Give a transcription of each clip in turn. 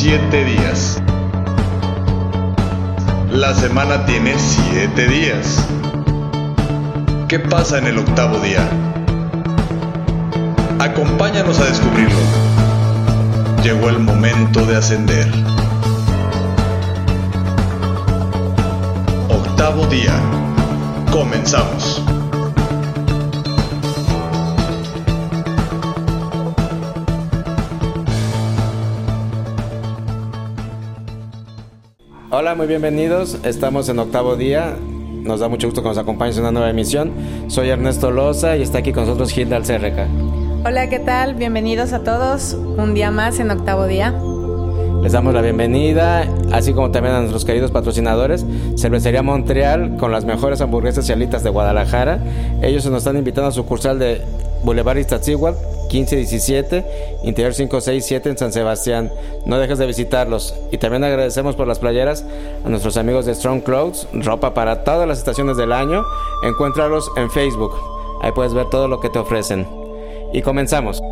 siete días. La semana tiene siete días. ¿Qué pasa en el octavo día? Acompáñanos a descubrirlo. Llegó el momento de ascender. Octavo día. Comenzamos. Hola, muy bienvenidos. Estamos en octavo día. Nos da mucho gusto que nos acompañes en una nueva emisión. Soy Ernesto Loza y está aquí con nosotros Gilda Alcerreca. Hola, ¿qué tal? Bienvenidos a todos. Un día más en octavo día. Les damos la bienvenida, así como también a nuestros queridos patrocinadores, Cervecería Montreal, con las mejores hamburguesas y alitas de Guadalajara. Ellos nos están invitando a su cursal de Boulevard Iztaccíhuatl, 1517, Interior 567 en San Sebastián. No dejes de visitarlos. Y también agradecemos por las playeras a nuestros amigos de Strong Clothes, ropa para todas las estaciones del año. Encuéntralos en Facebook. Ahí puedes ver todo lo que te ofrecen. Y comenzamos.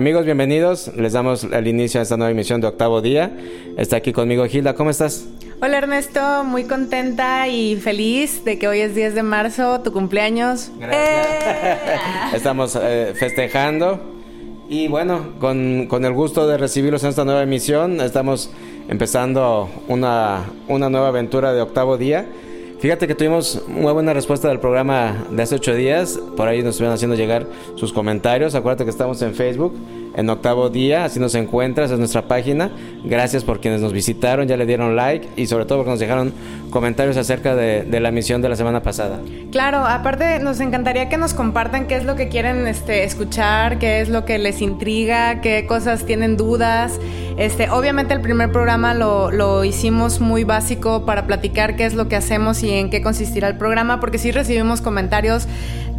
Amigos, bienvenidos. Les damos el inicio a esta nueva emisión de Octavo Día. Está aquí conmigo Gilda. ¿Cómo estás? Hola Ernesto, muy contenta y feliz de que hoy es 10 de marzo, tu cumpleaños. Gracias. Estamos eh, festejando y bueno, con, con, el gusto de recibirlos en esta nueva emisión, estamos empezando una, una nueva aventura de Octavo Día. Fíjate que tuvimos muy buena respuesta del programa de hace ocho días. Por ahí nos estuvieron haciendo llegar sus comentarios. Acuérdate que estamos en Facebook en octavo día, así nos encuentras, es nuestra página. Gracias por quienes nos visitaron, ya le dieron like y sobre todo porque nos dejaron comentarios acerca de, la misión de la semana pasada. Claro, aparte nos encantaría que nos compartan qué es lo que quieren este, escuchar, qué es lo que les intriga, qué cosas tienen dudas. Este, obviamente el primer programa lo, lo hicimos muy básico para platicar qué es lo que hacemos y en qué consistirá el programa, porque sí recibimos comentarios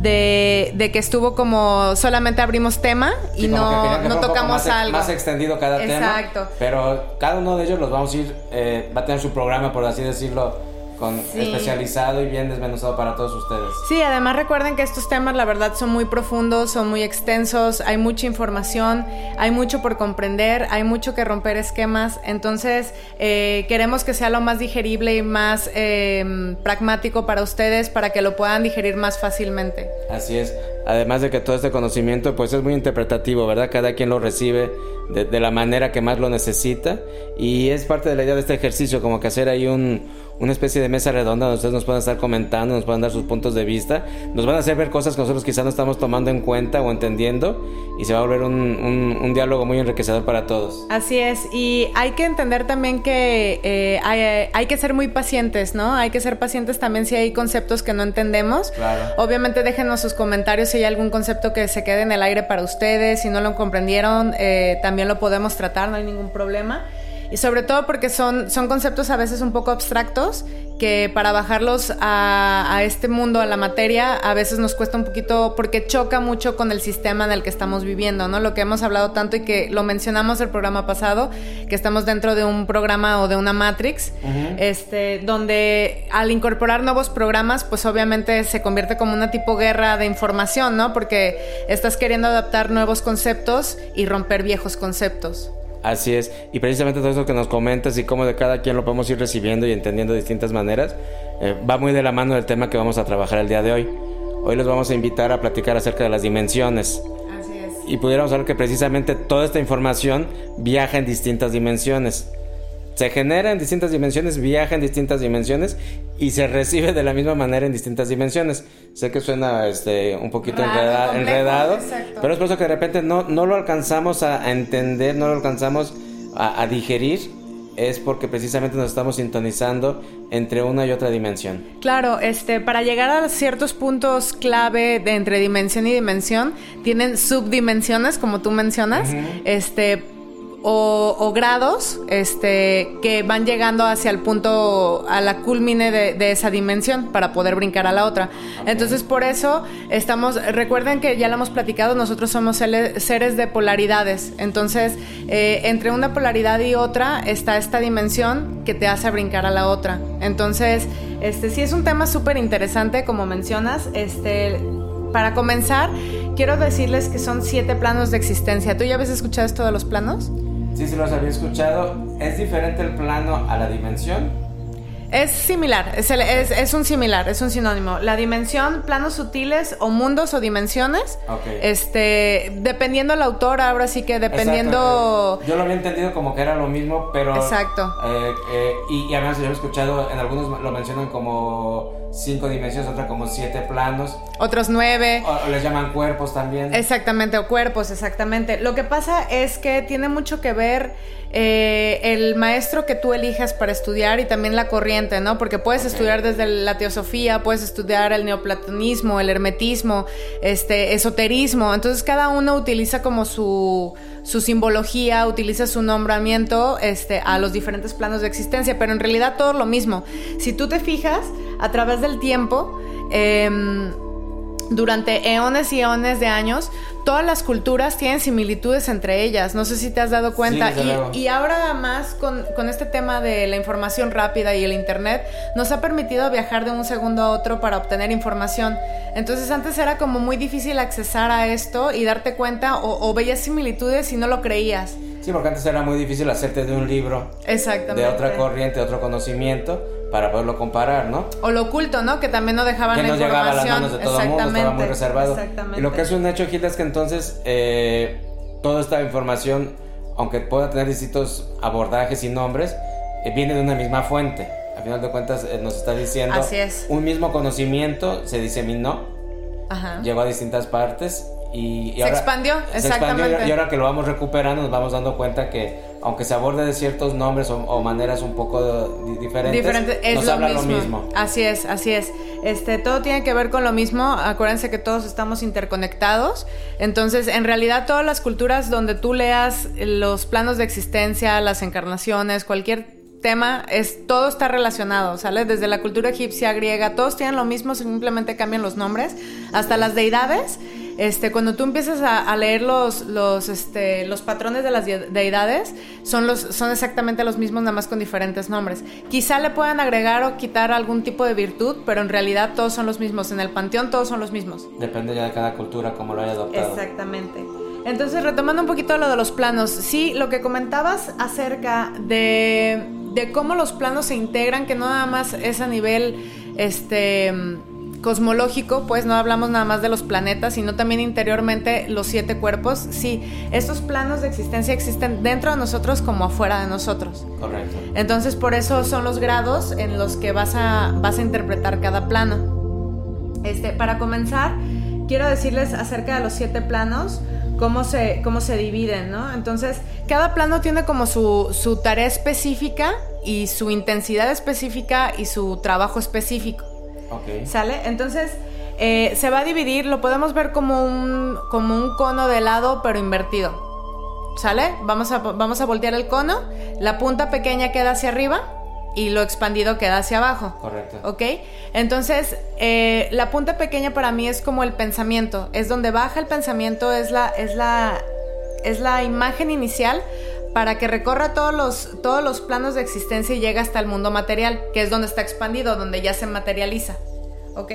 de, de, que estuvo como solamente abrimos tema y Sí, como que no, que no tocamos más, ex- algo. Más extendido cada tema. Exacto. Pero cada uno de ellos los vamos a ir, eh, va a tener su programa, por así decirlo, con Sí. especializado y bien desmenuzado para todos ustedes. Sí, además recuerden que estos temas la verdad son muy profundos, son muy extensos, hay mucha información, hay mucho por comprender, hay mucho que romper esquemas, entonces eh, queremos que sea lo más digerible y más eh, pragmático para ustedes para que lo puedan digerir más fácilmente. Así es. Además de que todo este conocimiento pues es muy interpretativo, ¿verdad? Cada quien lo recibe de, de la manera que más lo necesita y es parte de la idea de este ejercicio, como que hacer ahí un, una especie de mesa redonda donde ustedes nos puedan estar comentando, nos puedan dar sus puntos de vista, nos van a hacer ver cosas que nosotros quizás no estamos tomando en cuenta o entendiendo y se va a volver un, un, un diálogo muy enriquecedor para todos. Así es, y hay que entender también que eh, hay, hay que ser muy pacientes, ¿no? Hay que ser pacientes también si hay conceptos que no entendemos. Claro. Obviamente déjenos sus comentarios si hay algún concepto que se quede en el aire para ustedes, si no lo comprendieron, eh, también lo podemos tratar, no hay ningún problema. Y sobre todo porque son, son conceptos a veces un poco abstractos que para bajarlos a, a, este mundo, a la materia, a veces nos cuesta un poquito porque choca mucho con el sistema en el que estamos viviendo, ¿no? Lo que hemos hablado tanto y que lo mencionamos el programa pasado, que estamos dentro de un programa o de una Matrix, uh -huh. este, donde al incorporar nuevos programas, pues obviamente se convierte como una tipo guerra de información, ¿no? Porque estás queriendo adaptar nuevos conceptos y romper viejos conceptos. Así es, y precisamente todo eso que nos comentas y cómo de cada quien lo podemos ir recibiendo y entendiendo de distintas maneras, eh, va muy de la mano del tema que vamos a trabajar el día de hoy. Hoy les vamos a invitar a platicar acerca de las dimensiones. Así es. Y pudiéramos hablar que precisamente toda esta información viaja en distintas dimensiones. Se genera en distintas dimensiones, viaja en distintas dimensiones y se recibe de la misma manera en distintas dimensiones. Sé que suena este, un poquito Raro, enreda, complejo, enredado, exacto. pero es por eso que de repente no, no lo alcanzamos a, a entender, no lo alcanzamos a, a, digerir. Es porque precisamente nos estamos sintonizando entre una y otra dimensión. Claro, este, para llegar a ciertos puntos clave de entre dimensión y dimensión, tienen subdimensiones, como tú mencionas. Uh -huh. Este o, grados este, que van llegando hacia el punto, a la culmine de, esa dimensión para poder brincar a la otra. Entonces, por eso estamos, recuerden que ya lo hemos platicado, nosotros somos seres de polaridades. Entonces, eh, entre una polaridad y otra está esta dimensión que te hace brincar a la otra. Entonces, este sí es un tema súper interesante, como mencionas. Este, para comenzar, quiero decirles que son siete planos de existencia. ¿Tú ya habías escuchado esto de los planos? Sí, sí los había escuchado. ¿Es diferente el plano a la dimensión? Es similar, es, es, un similar, es un sinónimo. La dimensión, planos sutiles o mundos o dimensiones. Este, dependiendo el autor, ahora sí que dependiendo. Yo lo había entendido como que era lo mismo, pero. Exacto. Eh, eh, y, y, además yo he escuchado, en algunos lo mencionan como cinco dimensiones, otra como siete planos. Otros nueve. O, les llaman cuerpos también. Exactamente, o cuerpos, exactamente. Lo que pasa es que tiene mucho que ver eh, el maestro que tú elijas para estudiar y también la corriente, ¿no? Porque puedes estudiar desde la teosofía, puedes estudiar el neoplatonismo, el hermetismo, este, esoterismo. Entonces cada uno utiliza como su, su simbología, utiliza su nombramiento este, a los diferentes planos de existencia, pero en realidad todo lo mismo. Si tú te fijas, a través del tiempo, em, durante eones y eones de años, todas las culturas tienen similitudes entre ellas. No sé si te has dado cuenta. y, ahora más con, con, este tema de la información rápida y el Internet, nos ha permitido viajar de un segundo a otro para obtener información. Entonces antes era como muy difícil accesar a esto y darte cuenta o, o veías similitudes y no lo creías. Sí, porque antes era muy difícil hacerte de un libro. Exactamente. De otra corriente, de otro conocimiento para poderlo comparar, ¿no? O lo oculto, ¿no? Que también no dejaban que no llegaba a las manos de todo el mundo, estaba muy reservado. Y lo que es un hecho, Gilda, es que entonces eh, toda esta información, aunque pueda tener distintos abordajes y nombres, eh, viene de una misma fuente. Al final de cuentas eh, nos está diciendo Así es. un mismo conocimiento se diseminó, Ajá. llegó a distintas partes y, se expandió, exactamente. y ahora que lo vamos recuperando nos vamos dando cuenta que aunque se aborde de ciertos nombres o, maneras un poco diferentes, Diferente, es nos lo habla mismo. lo mismo. Así es, así es. Este, todo tiene que ver con lo mismo. Acuérdense que todos estamos interconectados. Entonces, en realidad, todas las culturas donde tú leas los planos de existencia, las encarnaciones, cualquier tema, es, todo está relacionado, ¿sale? Desde la cultura egipcia, griega, todos tienen lo mismo, simplemente cambian los nombres, hasta las deidades este, cuando tú empiezas a, leer los, los, este, los patrones de las deidades, son, los, son exactamente los mismos, nada más con diferentes nombres. Quizá le puedan agregar o quitar algún tipo de virtud, pero en realidad todos son los mismos. En el panteón todos son los mismos. Depende ya de cada cultura, como lo haya adoptado. Exactamente. Entonces, retomando un poquito lo de los planos, sí, lo que comentabas acerca de, de cómo los planos se integran, que no nada más es a nivel, este cosmológico, pues no hablamos nada más de los planetas, sino también interiormente los siete cuerpos. Sí, estos planos de existencia existen dentro de nosotros como afuera de nosotros. Correcto. Entonces, por eso son los grados en los que vas a, vas a interpretar cada plano. Este, para comenzar, quiero decirles acerca de los siete planos, cómo se, cómo se dividen, ¿no? Entonces, cada plano tiene como su, su tarea específica y su intensidad específica y su trabajo específico. ¿Sale? Entonces, eh, se va a dividir, lo podemos ver como un, como un cono de helado, pero invertido. ¿Sale? Vamos a, vamos a voltear el cono, la punta pequeña queda hacia arriba y lo expandido queda hacia abajo. Correcto. ¿Ok? Entonces, eh, la punta pequeña para mí es como el pensamiento, es donde baja el pensamiento, es la, es la, es la imagen inicial para que recorra todos los, todos los planos de existencia y llegue hasta el mundo material, que es donde está expandido, donde ya se materializa. ¿Ok?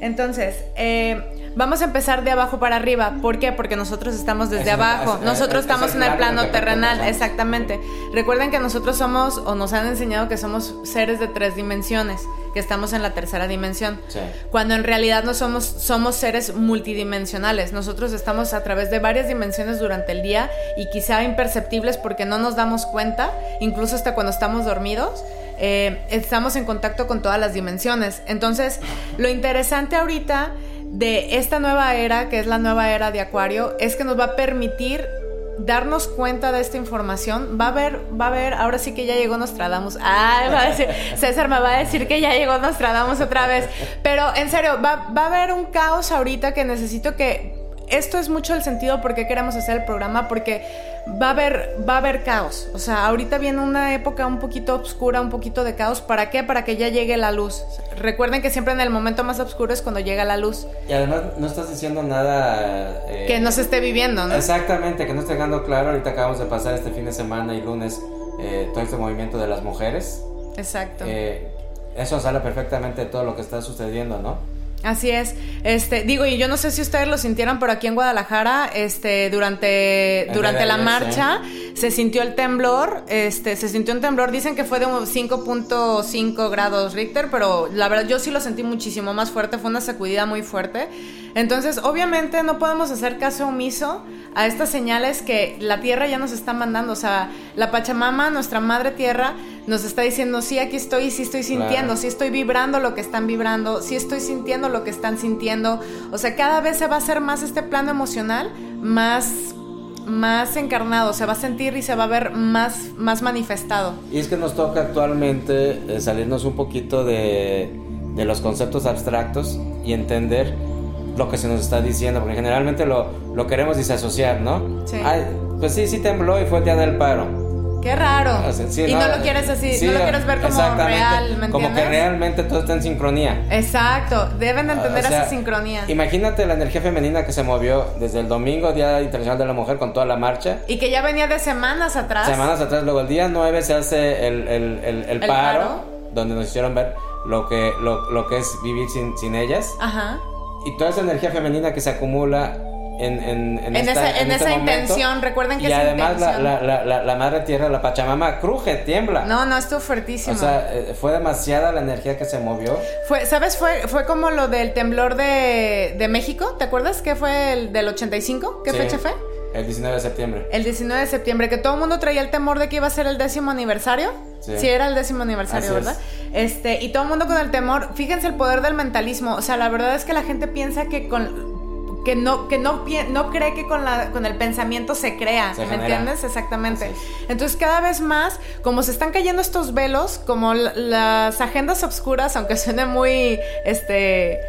Entonces, eh, vamos a empezar de abajo para arriba. ¿Por qué? Porque nosotros estamos desde abajo. nosotros estamos en el plano terrenal, exactamente. Recuerden que nosotros somos, o nos han enseñado que somos seres de tres dimensiones, que estamos en la tercera dimensión. Cuando en realidad no somos, somos seres multidimensionales. Nosotros estamos a través de varias dimensiones durante el día y quizá imperceptibles porque no nos damos cuenta, incluso hasta cuando estamos dormidos. Eh, estamos en contacto con todas las dimensiones. Entonces, lo interesante ahorita de esta nueva era, que es la nueva era de Acuario, es que nos va a permitir darnos cuenta de esta información. Va a haber, va a haber, ahora sí que ya llegó Nostradamus. Ah, va a decir, César me va a decir que ya llegó Nostradamus otra vez. Pero en serio, va, va a haber un caos ahorita que necesito que. Esto es mucho el sentido por qué queremos hacer el programa, porque va a haber va a haber caos. O sea, ahorita viene una época un poquito oscura, un poquito de caos. ¿Para qué? Para que ya llegue la luz. Recuerden que siempre en el momento más oscuro es cuando llega la luz. Y además no estás diciendo nada eh, que no se esté viviendo, ¿no? Exactamente, que no esté quedando claro. Ahorita acabamos de pasar este fin de semana y lunes eh, todo este movimiento de las mujeres. Exacto. Eh, eso sale perfectamente de todo lo que está sucediendo, ¿no? Así es. Este, digo, y yo no sé si ustedes lo sintieron, pero aquí en Guadalajara, este, durante, durante la marcha, se sintió el temblor, este, se sintió un temblor, dicen que fue de 5.5 grados Richter, pero la verdad yo sí lo sentí muchísimo más fuerte, fue una sacudida muy fuerte. Entonces, obviamente no podemos hacer caso omiso a estas señales que la tierra ya nos está mandando. O sea, la Pachamama, nuestra madre tierra, nos está diciendo, sí, aquí estoy, sí estoy sintiendo, sí estoy vibrando lo que están vibrando, sí estoy sintiendo lo que están sintiendo. O sea, cada vez se va a hacer más este plano emocional, más más encarnado, se va a sentir y se va a ver más, más manifestado. Y es que nos toca actualmente eh, salirnos un poquito de, de los conceptos abstractos y entender lo que se nos está diciendo, porque generalmente lo, lo queremos disasociar, ¿no? Sí. pues sí, sí tembló y fue el día del paro. Qué raro. y no, lo quieres así, no lo quieres ver como real, ¿me Como que realmente todo está en sincronía. Exacto, deben de entender esa sincronía. Imagínate la energía femenina que se movió desde el domingo, Día Internacional de la Mujer, con toda la marcha. Y que ya venía de semanas atrás. Semanas atrás, luego el día 9 se hace el, el, el, paro, donde nos hicieron ver lo que, lo, lo que es vivir sin, sin ellas. Ajá y toda esa energía femenina que se acumula en, en, en, esa, en esa intención, recuerden que y además la, la, la, la, madre tierra, la Pachamama, cruje, tiembla. No, no, estuvo fuertísimo. O sea, eh, fue demasiada la energía que se movió. Fue, ¿Sabes? Fue, fue como lo del temblor de, de México, ¿te acuerdas? ¿Qué fue el del 85? ¿Qué fecha fue? El 19 de septiembre. El 19 de septiembre, que todo el mundo traía el temor de que iba a ser el décimo aniversario. Sí, era el décimo aniversario, ¿verdad? Este, y todo el mundo con el temor. Fíjense el poder del mentalismo. O sea, la verdad es que la gente piensa que con que no, que no, no cree que con, la, con el pensamiento se crea, ¿me entiendes? Exactamente. Entonces cada vez más, como se están cayendo estos velos, como las agendas obscuras, aunque suene muy este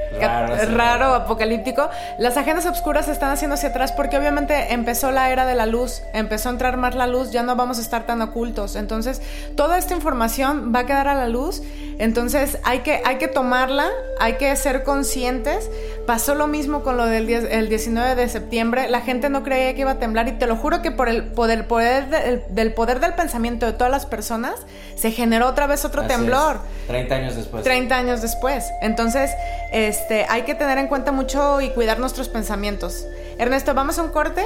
raro, apocalíptico, las agendas obscuras se están haciendo hacia atrás porque obviamente empezó la era de la luz, empezó a entrar más la luz, ya no vamos a estar tan ocultos. Entonces, toda esta información va a quedar a la luz, entonces hay que, hay que tomarla, hay que ser conscientes. Pasó lo mismo con lo del día el 19 de septiembre, la gente no creía que iba a temblar y te lo juro que por el poder, poder del poder del pensamiento de todas las personas se generó otra vez otro temblor. 30 años después. 30 años después. Entonces, este, hay que tener en cuenta mucho y cuidar nuestros pensamientos. Ernesto, vamos a un corte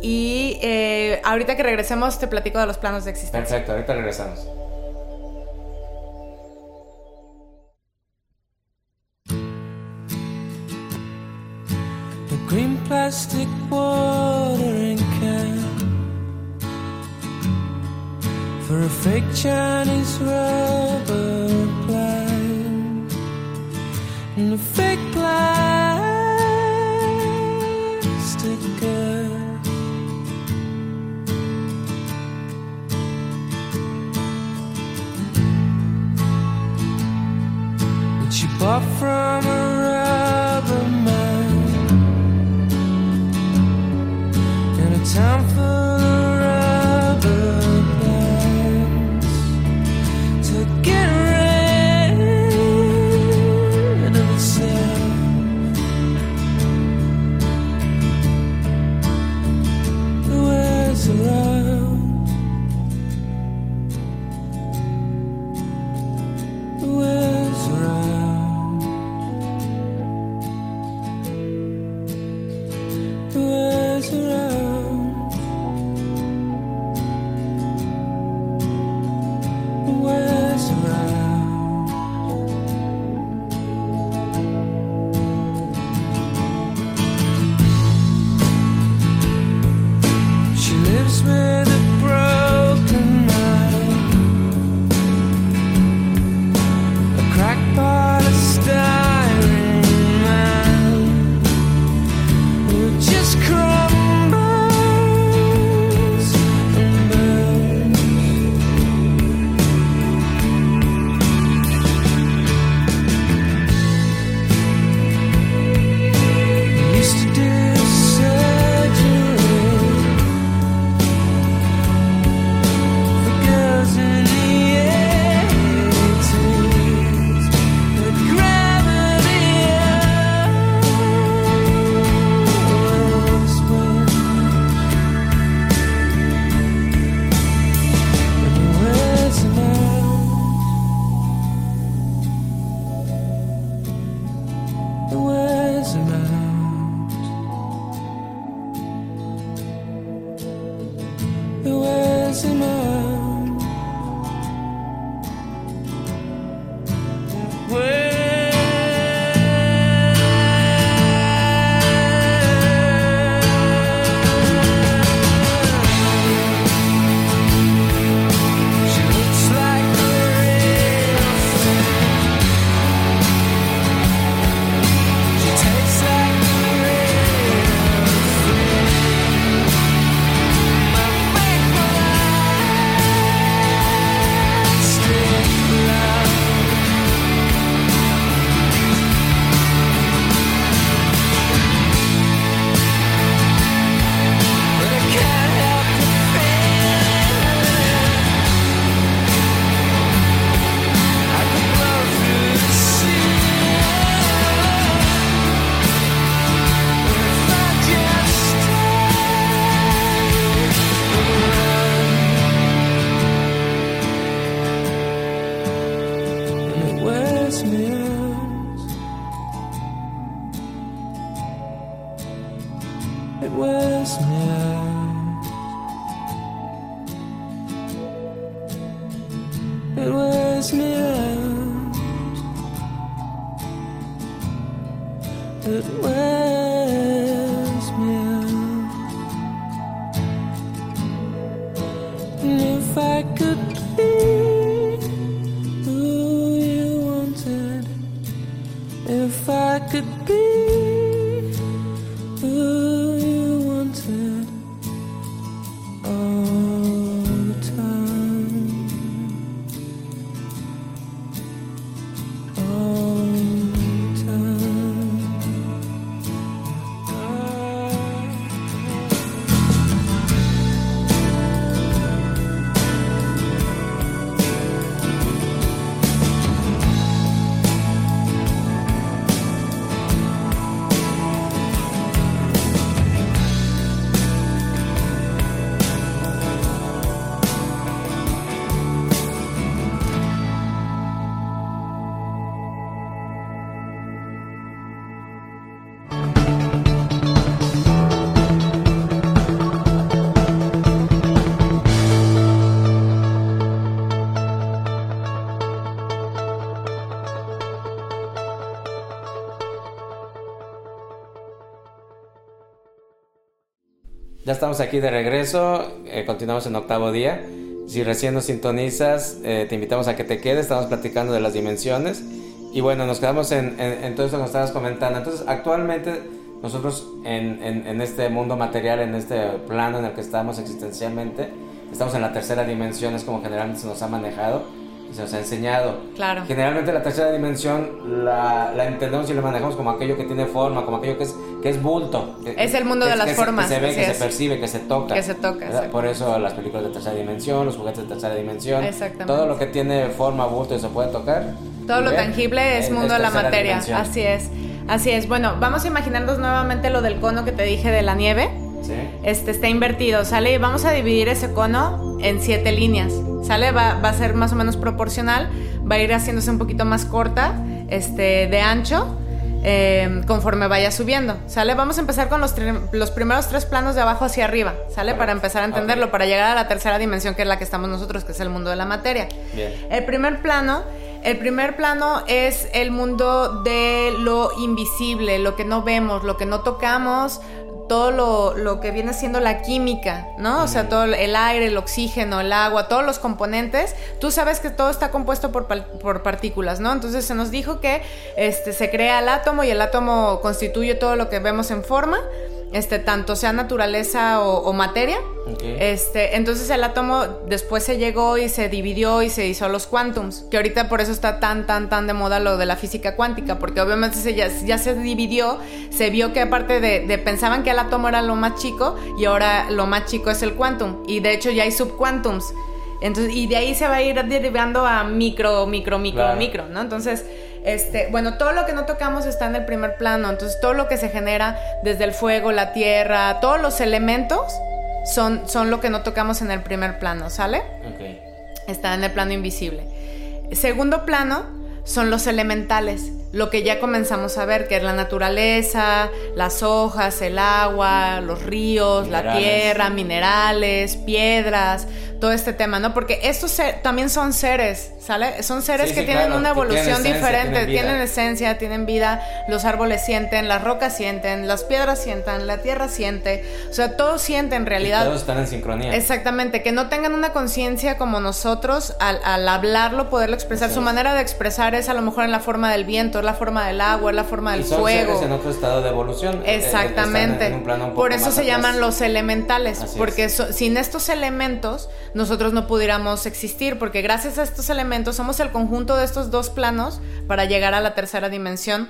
y eh, ahorita que regresemos te platico de los planos de existencia. Perfecto, ahorita regresamos. Plastic watering can for a fake Chinese rubber plant and a fake plastic girl. That she bought from a rubber time for could be estamos aquí de regreso, eh, continuamos en octavo día. Si recién nos sintonizas, eh, te invitamos a que te quedes, estamos platicando de las dimensiones. Y bueno, nos quedamos en, en, en todo eso que nos estabas comentando. Entonces, actualmente nosotros en, en, en este mundo material, en este plano en el que estamos existencialmente, estamos en la tercera dimensión, es como generalmente se nos ha manejado y se nos ha enseñado. Claro. Generalmente la tercera dimensión la, la entendemos y la manejamos como aquello que tiene forma, como aquello que es, que es bulto. Es el mundo que- de las que se- formas, Que se ve, que es. se percibe, que se toca. Que se toca. Por eso las películas de tercera dimensión, los juguetes de tercera dimensión. Exactamente. Todo lo que tiene forma, bulto y se puede tocar. Todo lo ver, tangible es eh, mundo de la materia. dimensión. Así es. Así es. Bueno, vamos a imaginarnos nuevamente lo del cono que te dije de la nieve. Sí. Este está invertido, ¿sale? Y vamos a dividir ese cono en siete líneas, ¿sale? Va, va a ser más o menos proporcional, va a ir haciéndose un poquito más corta, este, de ancho, eh, conforme vaya subiendo, ¿sale? Vamos a empezar con los, los primeros tres planos de abajo hacia arriba, ¿sale? Para empezar a entenderlo, para llegar a la tercera dimensión que es la que estamos nosotros, que es el mundo de la materia. Bien. El primer plano, el primer plano es el mundo de lo invisible, lo que no vemos, lo que no tocamos, todo lo, lo que viene siendo la química, ¿no? O sea, todo el aire, el oxígeno, el agua, todos los componentes. Tú sabes que todo está compuesto por, por partículas, ¿no? Entonces se nos dijo que este, se crea el átomo y el átomo constituye todo lo que vemos en forma, este, tanto sea naturaleza o, o materia. Este, entonces el átomo después se llegó y se dividió y se hizo los quantums, que ahorita por eso está tan, tan, tan de moda lo de la física cuántica, porque obviamente se ya, ya se dividió, se vio que aparte de, de pensaban que el átomo era lo más chico y ahora lo más chico es el quantum, y de hecho ya hay subquantums. Entonces, y de ahí se va a ir derivando a micro, micro, micro, Claro. micro, ¿no? Entonces, este, bueno, todo lo que no tocamos está en el primer plano. Entonces, todo lo que se genera desde el fuego, la tierra, todos los elementos son, son lo que no tocamos en el primer plano, ¿sale? Está en el plano invisible. Segundo plano son los elementales, lo que ya comenzamos a ver, que es la naturaleza, las hojas, el agua, los ríos, la Minerales. tierra, minerales, piedras, todo este tema, ¿no? Porque estos ser- también son seres, ¿sale? Son seres Sí, que sí, tienen claro, una que tienen evolución esencia, diferente, tienen tienen esencia, tienen vida, los árboles sienten, las rocas sienten, las piedras sientan, la tierra siente, o sea, todo siente en Y realidad. todos están en sincronía. Exactamente, que no tengan una conciencia como nosotros al, al hablarlo, poderlo expresar. Su manera de expresar es a lo mejor en la forma del viento, la forma del agua, la forma y del son fuego. seres en otro estado de evolución. eh, eh, Exactamente. Por eso se atrás. llaman los elementales, Así porque es. so- sin estos elementos nosotros no pudiéramos existir, porque gracias a estos elementos somos el conjunto de estos dos planos para llegar a la tercera dimensión,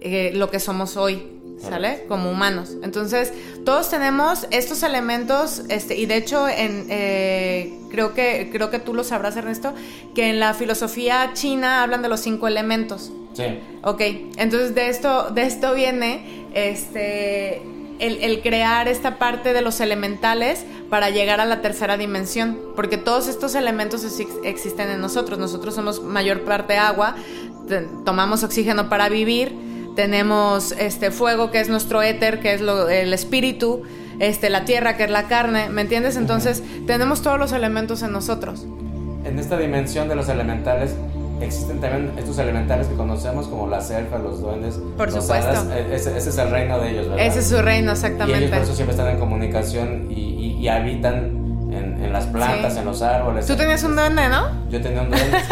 eh, lo que somos hoy. ¿Sale? Como humanos. Entonces, todos tenemos estos elementos, este, y de hecho, en, eh, creo, que, creo que tú lo sabrás, Ernesto, que en la filosofía china hablan de los cinco elementos. Sí. Ok, entonces de esto, de esto viene este, el, el crear esta parte de los elementales para llegar a la tercera dimensión, porque todos estos elementos ex- existen en nosotros. Nosotros somos mayor parte agua, tomamos oxígeno para vivir, tenemos este fuego que es nuestro éter, que es lo- el espíritu, este, la tierra que es la carne, ¿me entiendes? Entonces tenemos todos los elementos en nosotros. En esta dimensión de los elementales, existen también estos elementales que conocemos como las elfas, los duendes. Por los supuesto. hadas. E- ese, ese es el reino de ellos, ¿verdad? Ese es su reino, Y exactamente. ellos por eso siempre están en comunicación y, y- y habitan en, en las plantas, Sí. en los árboles. Tú tenías un duende, ¿no? Yo tenía un duende.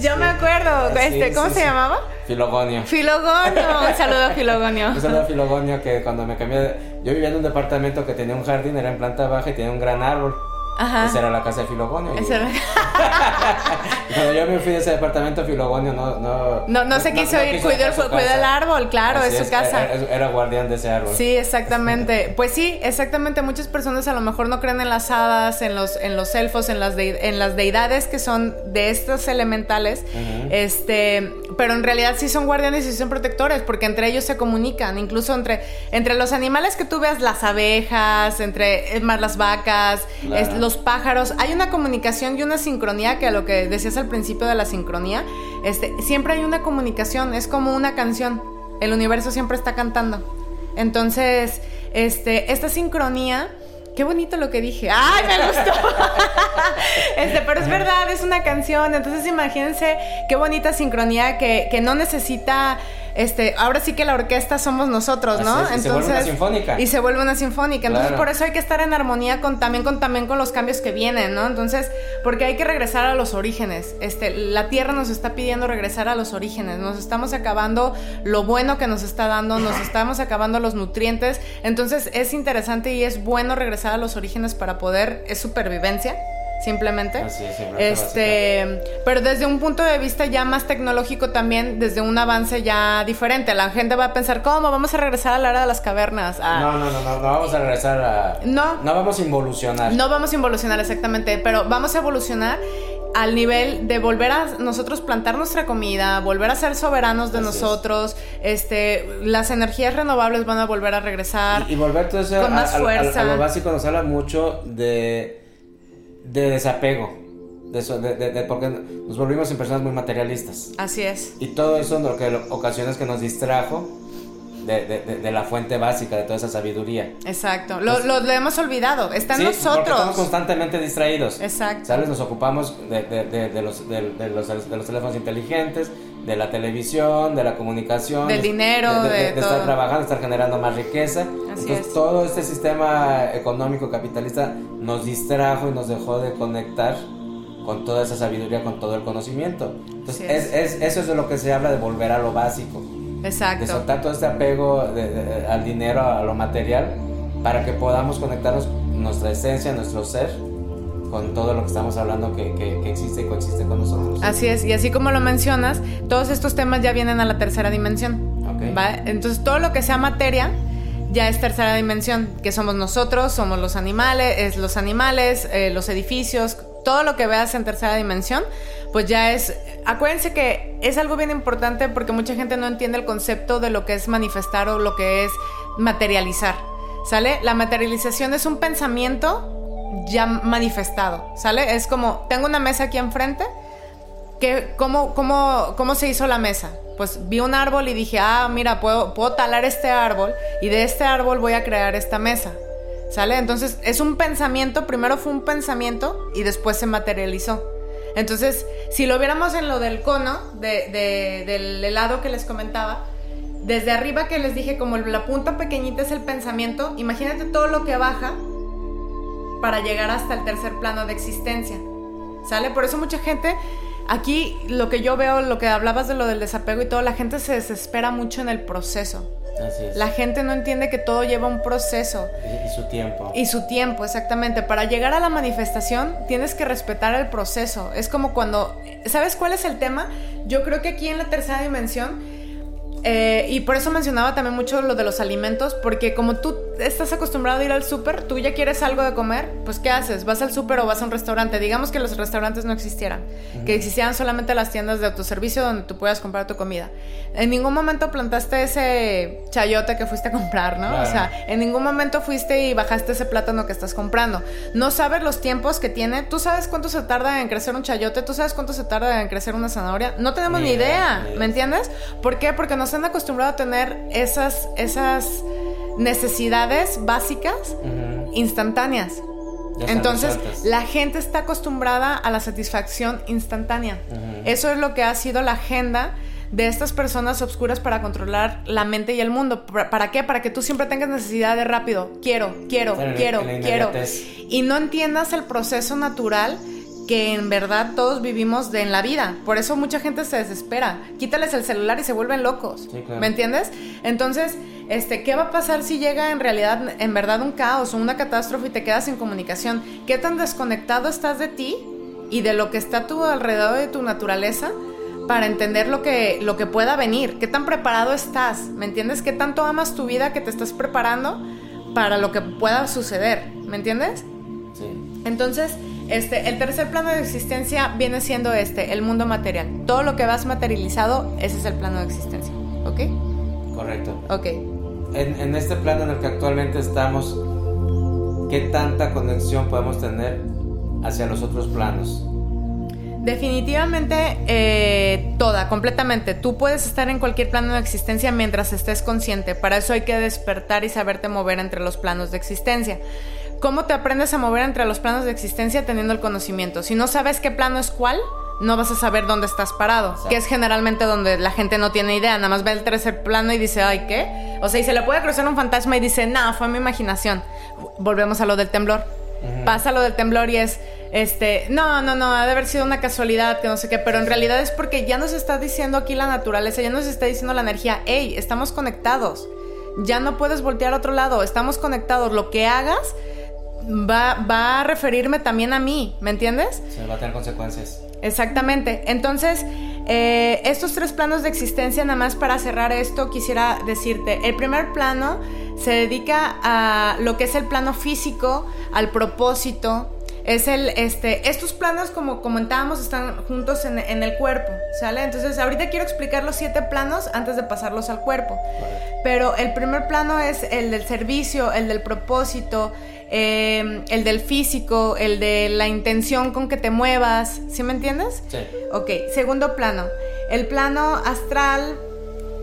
Yo me acuerdo. Este, ¿Cómo se llamaba? Filogonio. Filogonio. Un saludo a Filogonio. Un saludo a Filogonio que cuando me cambié, de- yo vivía en un departamento que tenía un jardín, era en planta baja y tenía un gran árbol. Ajá. Esa era la casa de Filogonio. y- era- cuando yo me fui de ese departamento, Filogonio no... No, No, no se quiso ir, quiso cuidó, el, cuidó árbol, claro, Así es su casa. Era, era guardián de ese árbol. Sí, exactamente. Pues sí, exactamente. Muchas personas a lo mejor no creen en las hadas, en los, en los elfos, en las, dei- en las deidades que son de estos elementales. Este, pero en realidad sí son guardianes y sí son protectores, porque entre ellos se comunican. Incluso entre, entre los animales que tú veas, las abejas, entre es más las vacas, Claro. es- los pájaros, hay una comunicación y una sincronía que a lo que decías al principio de la sincronía, este, siempre hay una comunicación, es como una canción. El universo siempre está cantando. Entonces, este, esta sincronía, qué bonito lo que dije. ¡Ay, me gustó! este, pero es verdad, es una canción. Entonces, imagínense qué bonita sincronía que, que no necesita. Este, ahora sí que la orquesta somos nosotros, ¿no? Así es, y se vuelve una sinfónica. Y se vuelve una sinfónica. Entonces, Claro. por eso hay que estar en armonía con también con también con los cambios que vienen, ¿no? Entonces, porque hay que regresar a los orígenes. Este, la tierra nos está pidiendo regresar a los orígenes. Nos estamos acabando lo bueno que nos está dando, nos estamos acabando los nutrientes. Entonces, es interesante y es bueno regresar a los orígenes para poder es supervivencia. Simplemente. Así es, Este, pero desde un punto de vista ya más tecnológico también, desde un avance ya diferente. La gente va a pensar, ¿cómo? Vamos a regresar a la era de las cavernas. Ah, No, no, no, no, no vamos a regresar a... No. No vamos a involucionar. no vamos a involucionar exactamente, pero vamos a evolucionar al nivel de volver a nosotros plantar nuestra comida, volver a ser soberanos de Así es. nosotros, este, las energías renovables van a volver a regresar. Y, y volver todo eso Con a, más a- a- fuerza. a lo básico nos habla mucho de, de desapego. De eso, de, de- de- porque nos volvimos en personas muy materialistas. Así es. Y todo eso lo que ocasiones que nos distrajo de, de- de- de la fuente básica de toda esa sabiduría. Exacto. Lo, lo- lo hemos olvidado. Está en Sí, porque estamos nosotros. constantemente distraídos. Exacto. ¿Sabes? Nos ocupamos de, de- de- de los, de, de los, de los teléfonos inteligentes, de la televisión, de la comunicación. Del de- dinero, de estar todo. trabajando, de estar generando más riqueza. Así Entonces es. todo este sistema económico capitalista nos distrajo y nos dejó de conectar con toda esa sabiduría, con todo el conocimiento. Entonces es- eso es de lo que se habla de volver a lo básico. De Exacto. soltar todo este apego de- de- al dinero, a lo material, para que podamos conectarnos nuestra esencia, nuestro ser, con todo lo que estamos hablando que, que- que existe y coexiste con nosotros. Así es, y así como lo mencionas, todos estos temas ya vienen a la tercera dimensión. Entonces todo lo que sea materia ya es tercera dimensión, que somos nosotros, somos los animales, es los animales, eh, los edificios, todo lo que veas en tercera dimensión, pues ya es. Acuérdense que es algo bien importante porque mucha gente no entiende el concepto de lo que es manifestar o lo que es materializar. ¿Sale? La materialización es un pensamiento ya manifestado, ¿sale? Es como, tengo una mesa aquí enfrente, ¿Qué, cómo, cómo, ¿Cómo se hizo la mesa? Pues vi un árbol y dije, ah, mira, puedo, puedo talar este árbol y de este árbol voy a crear esta mesa. ¿Sale? Entonces es un pensamiento, primero fue un pensamiento y después se materializó. Entonces, si lo viéramos en lo del cono, de- de- del helado que les comentaba, desde arriba que les dije, como la punta pequeñita es el pensamiento, imagínate todo lo que baja para llegar hasta el tercer plano de existencia. ¿Sale? Por eso mucha gente, aquí lo que yo veo, lo que hablabas de lo del desapego y todo, la gente se desespera mucho en el proceso. Así es. La gente no entiende que todo lleva un proceso. Y, y su tiempo. Y su tiempo, exactamente. Para llegar a la manifestación tienes que respetar el proceso. Es como cuando... ¿Sabes cuál es el tema? Yo creo que aquí en la tercera dimensión... eh, y por eso mencionaba también mucho lo de los alimentos, porque como tú estás acostumbrado a ir al súper, tú ya quieres algo de comer, pues ¿qué haces? ¿Vas al súper o vas a un restaurante? Digamos que los restaurantes no existieran, que existieran solamente las tiendas de autoservicio donde tú puedas comprar tu comida. En ningún momento plantaste ese chayote que fuiste a comprar, ¿no? O Claro. sea, en ningún momento fuiste y bajaste ese plátano que estás comprando. No sabes los tiempos que tiene. Tú sabes cuánto se tarda en crecer un chayote. Tú sabes cuánto se tarda en crecer una zanahoria. No tenemos Ni ni, idea, idea. ¿Me entiendes? ¿Por qué? Porque nos han acostumbrado a tener esas, esas necesidades básicas instantáneas. Entonces, la gente está acostumbrada a la satisfacción instantánea. Eso es lo que ha sido la agenda de estas personas obscuras para controlar la mente y el mundo. ¿Para qué? Para que tú siempre tengas necesidad de rápido. Quiero, quiero, quiero, quiero. Y no entiendas el proceso natural que en verdad todos vivimos de en la vida. Por eso mucha gente se desespera. Quítales el celular y se vuelven locos. Sí, claro. ¿Me entiendes? Entonces, este, ¿qué va a pasar si llega en realidad, en verdad, un caos o una catástrofe y te quedas sin comunicación? ¿Qué tan desconectado estás de ti y de lo que está a tu alrededor de tu naturaleza para entender lo que, lo que pueda venir? ¿Qué tan preparado estás? ¿Me entiendes? ¿Qué tanto amas tu vida que te estás preparando para lo que pueda suceder? ¿Me entiendes? Sí. Entonces, este, el tercer plano de existencia viene siendo este, el mundo material. Todo lo que vas materializado, ese es el plano de existencia. ¿Ok? Correcto. Ok. En, en este plano en el que actualmente estamos, ¿qué tanta conexión podemos tener hacia los otros planos? Definitivamente eh, toda, completamente. Tú puedes estar en cualquier plano de existencia mientras estés consciente. Para eso hay que despertar y saberte mover entre los planos de existencia. ¿Cómo te aprendes a mover entre los planos de existencia teniendo el conocimiento? Si no sabes qué plano es cuál, no vas a saber dónde estás parado, Exacto. que es generalmente donde la gente no tiene idea, nada más ve el tercer plano y dice, ay, ¿qué? O sea, y se le puede cruzar un fantasma y dice, no, fue mi imaginación. Volvemos a lo del temblor. Pasa lo del temblor y es, este, no, no, no, ha de haber sido una casualidad, que no sé qué, pero en realidad es porque ya nos está diciendo aquí la naturaleza, ya nos está diciendo la energía, hey, estamos conectados, ya no puedes voltear a otro lado, estamos conectados, lo que hagas va, va a referirme también a mí, ¿me entiendes? Se va a tener consecuencias. Exactamente. Entonces, eh, estos tres planos de existencia, nada más para cerrar esto, quisiera decirte, el primer plano se dedica a lo que es el plano físico, al propósito. Es el, este, estos planos, como comentábamos, están juntos en, en el cuerpo, ¿sale? Entonces, ahorita quiero explicar los siete planos antes de pasarlos al cuerpo. Pero el primer plano es el del servicio, el del propósito, eh, el del físico, el de la intención con que te muevas. ¿Sí me entiendes? Sí. Ok, segundo plano. El plano astral,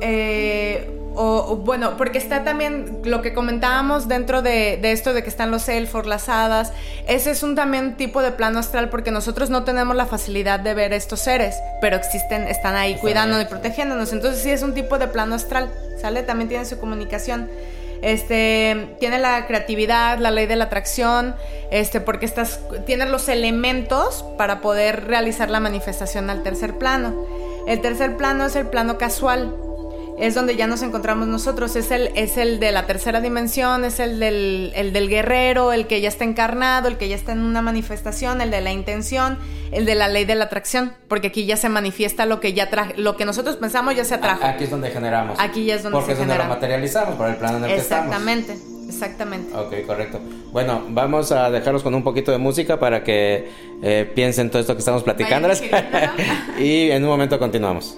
eh, o, o, bueno, porque está también lo que comentábamos dentro de, de esto de que están los elfos, las hadas. Ese es un también tipo de plano astral porque nosotros no tenemos la facilidad de ver estos seres, pero existen, están ahí Están cuidándonos ahí. y protegiéndonos. Entonces sí es un tipo de plano astral, ¿sale? También tiene su comunicación. Este, tiene la creatividad, la ley de la atracción, este, porque estás, tienes los elementos para poder realizar la manifestación al tercer plano. El tercer plano es el plano casual, es donde ya nos encontramos nosotros, es el, es el de la tercera dimensión, es el del, el del guerrero, el que ya está encarnado, el que ya está en una manifestación, el de la intención, el de la ley de la atracción, porque aquí ya se manifiesta lo que ya tra- lo que nosotros pensamos ya se atrajo. Aquí es donde generamos. Aquí ya es donde Porque se es donde genera. lo materializamos, por el plano en el que estamos. Exactamente, exactamente. Ok, correcto. Bueno, vamos a dejarlos con un poquito de música para que eh, piensen todo esto que estamos platicándoles. Y en un momento continuamos.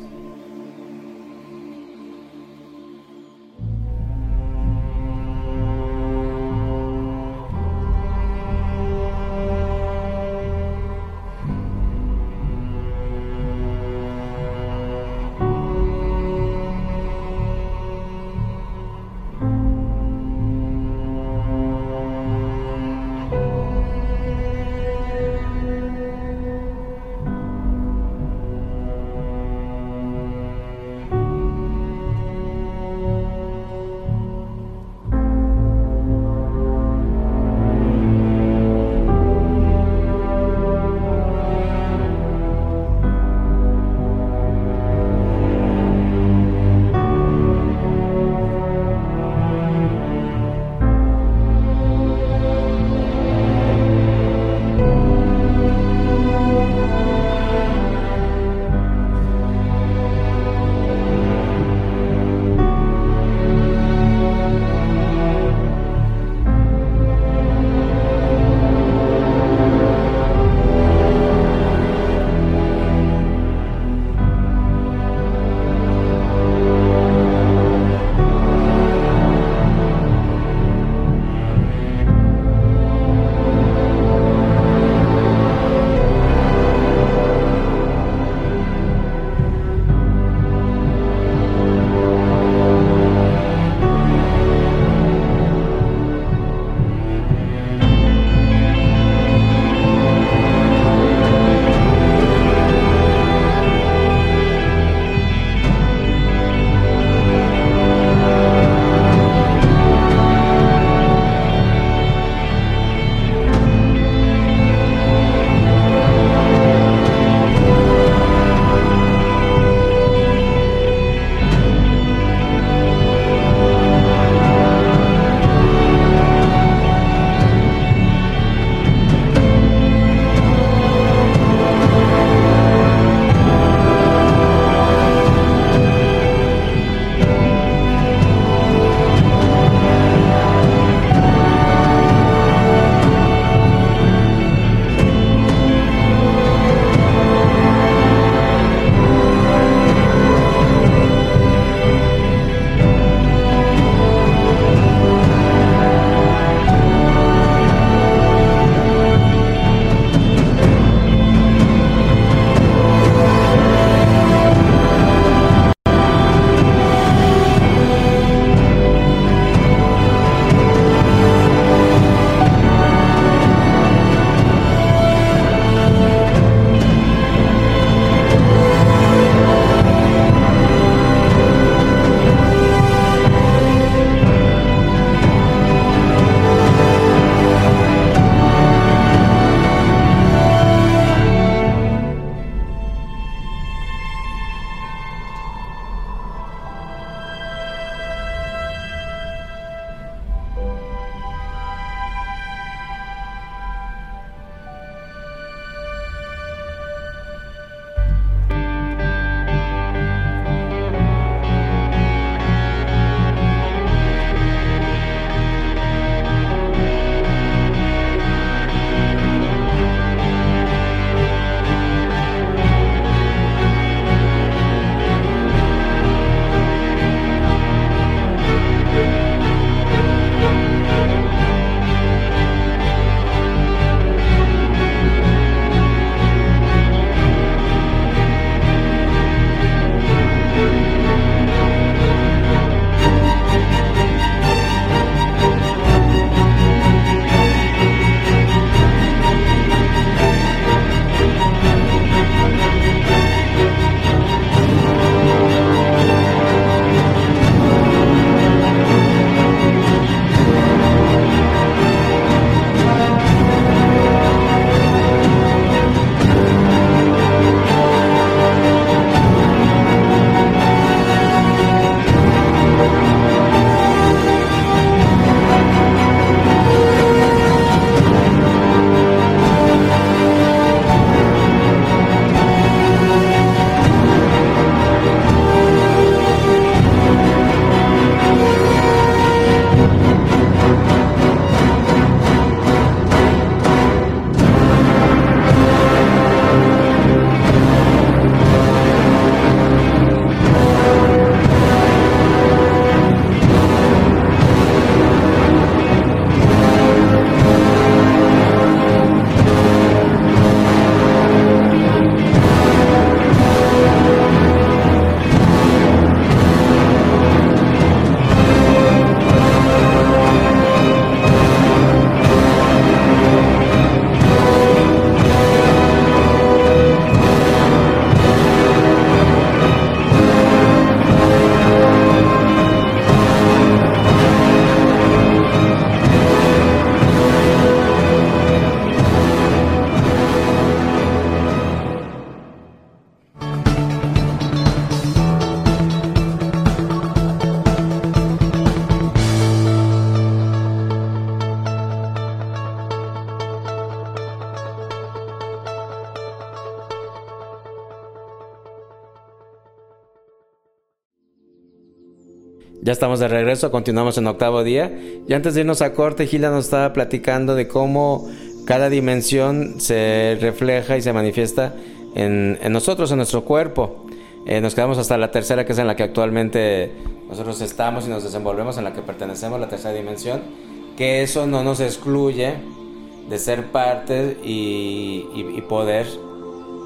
Estamos de regreso, continuamos en octavo día. Y antes de irnos a corte, Gila nos estaba platicando de cómo cada dimensión se refleja y se manifiesta en, en nosotros, en nuestro cuerpo. Eh, nos quedamos hasta la tercera, que es en la que actualmente nosotros estamos y nos desenvolvemos, en la que pertenecemos, la tercera dimensión. Que eso no nos excluye de ser parte y, y- y poder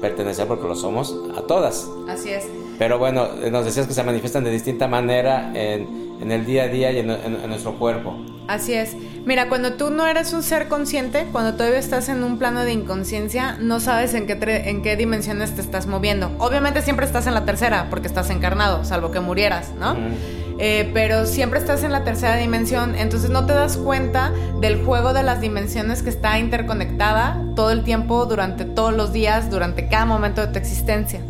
pertenecer, porque lo somos, a todas. Así es. Pero bueno, nos decías que se manifiestan de distinta manera en, en el día a día y en, en- en nuestro cuerpo. Así es. Mira, cuando tú no eres un ser consciente, cuando todavía estás en un plano de inconsciencia, no sabes en qué, en qué dimensiones te estás moviendo. Obviamente siempre estás en la tercera, porque estás encarnado, salvo que murieras, ¿no? Eh, pero siempre estás en la tercera dimensión, entonces no te das cuenta del juego de las dimensiones que está interconectada todo el tiempo, durante todos los días, durante cada momento de tu existencia.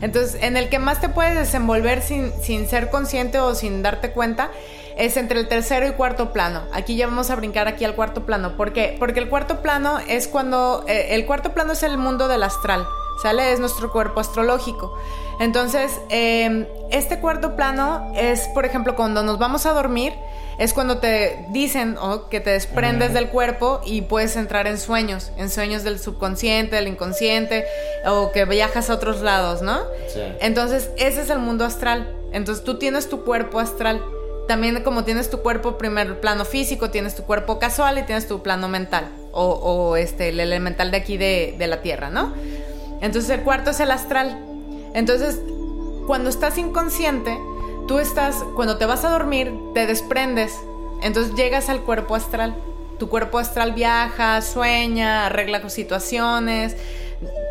Entonces, en el que más te puedes desenvolver sin, sin ser consciente o sin darte cuenta es entre el tercero y cuarto plano. Aquí ya vamos a brincar aquí al cuarto plano. ¿Por qué? Porque el cuarto plano es cuando... eh, el cuarto plano es el mundo del astral, ¿sale? Es nuestro cuerpo astrológico. Entonces, eh, este cuarto plano es, por ejemplo, cuando nos vamos a dormir, es cuando te dicen o que te desprendes del cuerpo y puedes entrar en sueños, en sueños del subconsciente, del inconsciente, o que viajas a otros lados, ¿no? Sí. Entonces, ese es el mundo astral. Entonces, tú tienes tu cuerpo astral. También como tienes tu cuerpo primer plano físico, tienes tu cuerpo casual y tienes tu plano mental. O, o, este, el elemental de aquí de, de la Tierra, ¿no? Entonces, el cuarto es el astral. Entonces, cuando estás inconsciente, tú estás, cuando te vas a dormir, te desprendes. Entonces llegas al cuerpo astral. Tu cuerpo astral viaja, sueña, arregla situaciones.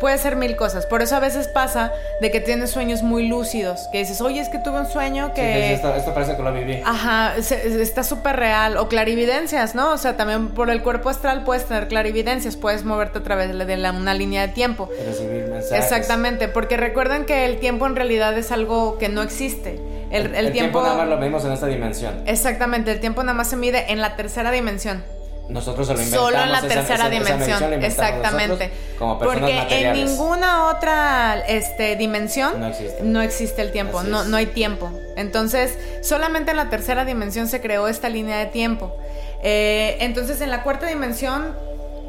Puede ser mil cosas. Por eso a veces pasa de que tienes sueños muy lúcidos. Que dices, oye, es que tuve un sueño Sí, que... esto, esto parece que lo viví. Ajá, se- está súper real. O clarividencias, ¿no? O sea, también por el cuerpo astral puedes tener clarividencias, puedes moverte a través de la- una línea de tiempo. Recibir mensajes. Exactamente, porque recuerden que el tiempo en realidad es algo que no existe. El, el tiempo... nada más lo medimos en esta dimensión. Exactamente, el tiempo nada más se mide en la tercera dimensión. Nosotros se lo inventamos. Solo en la tercera esa- dimensión, exactamente. como Porque en ninguna otra este, dimensión No existe. no existe el tiempo, no, no hay tiempo. Entonces, solamente en la tercera dimensión se creó esta línea de tiempo. Eh, entonces, en la cuarta dimensión,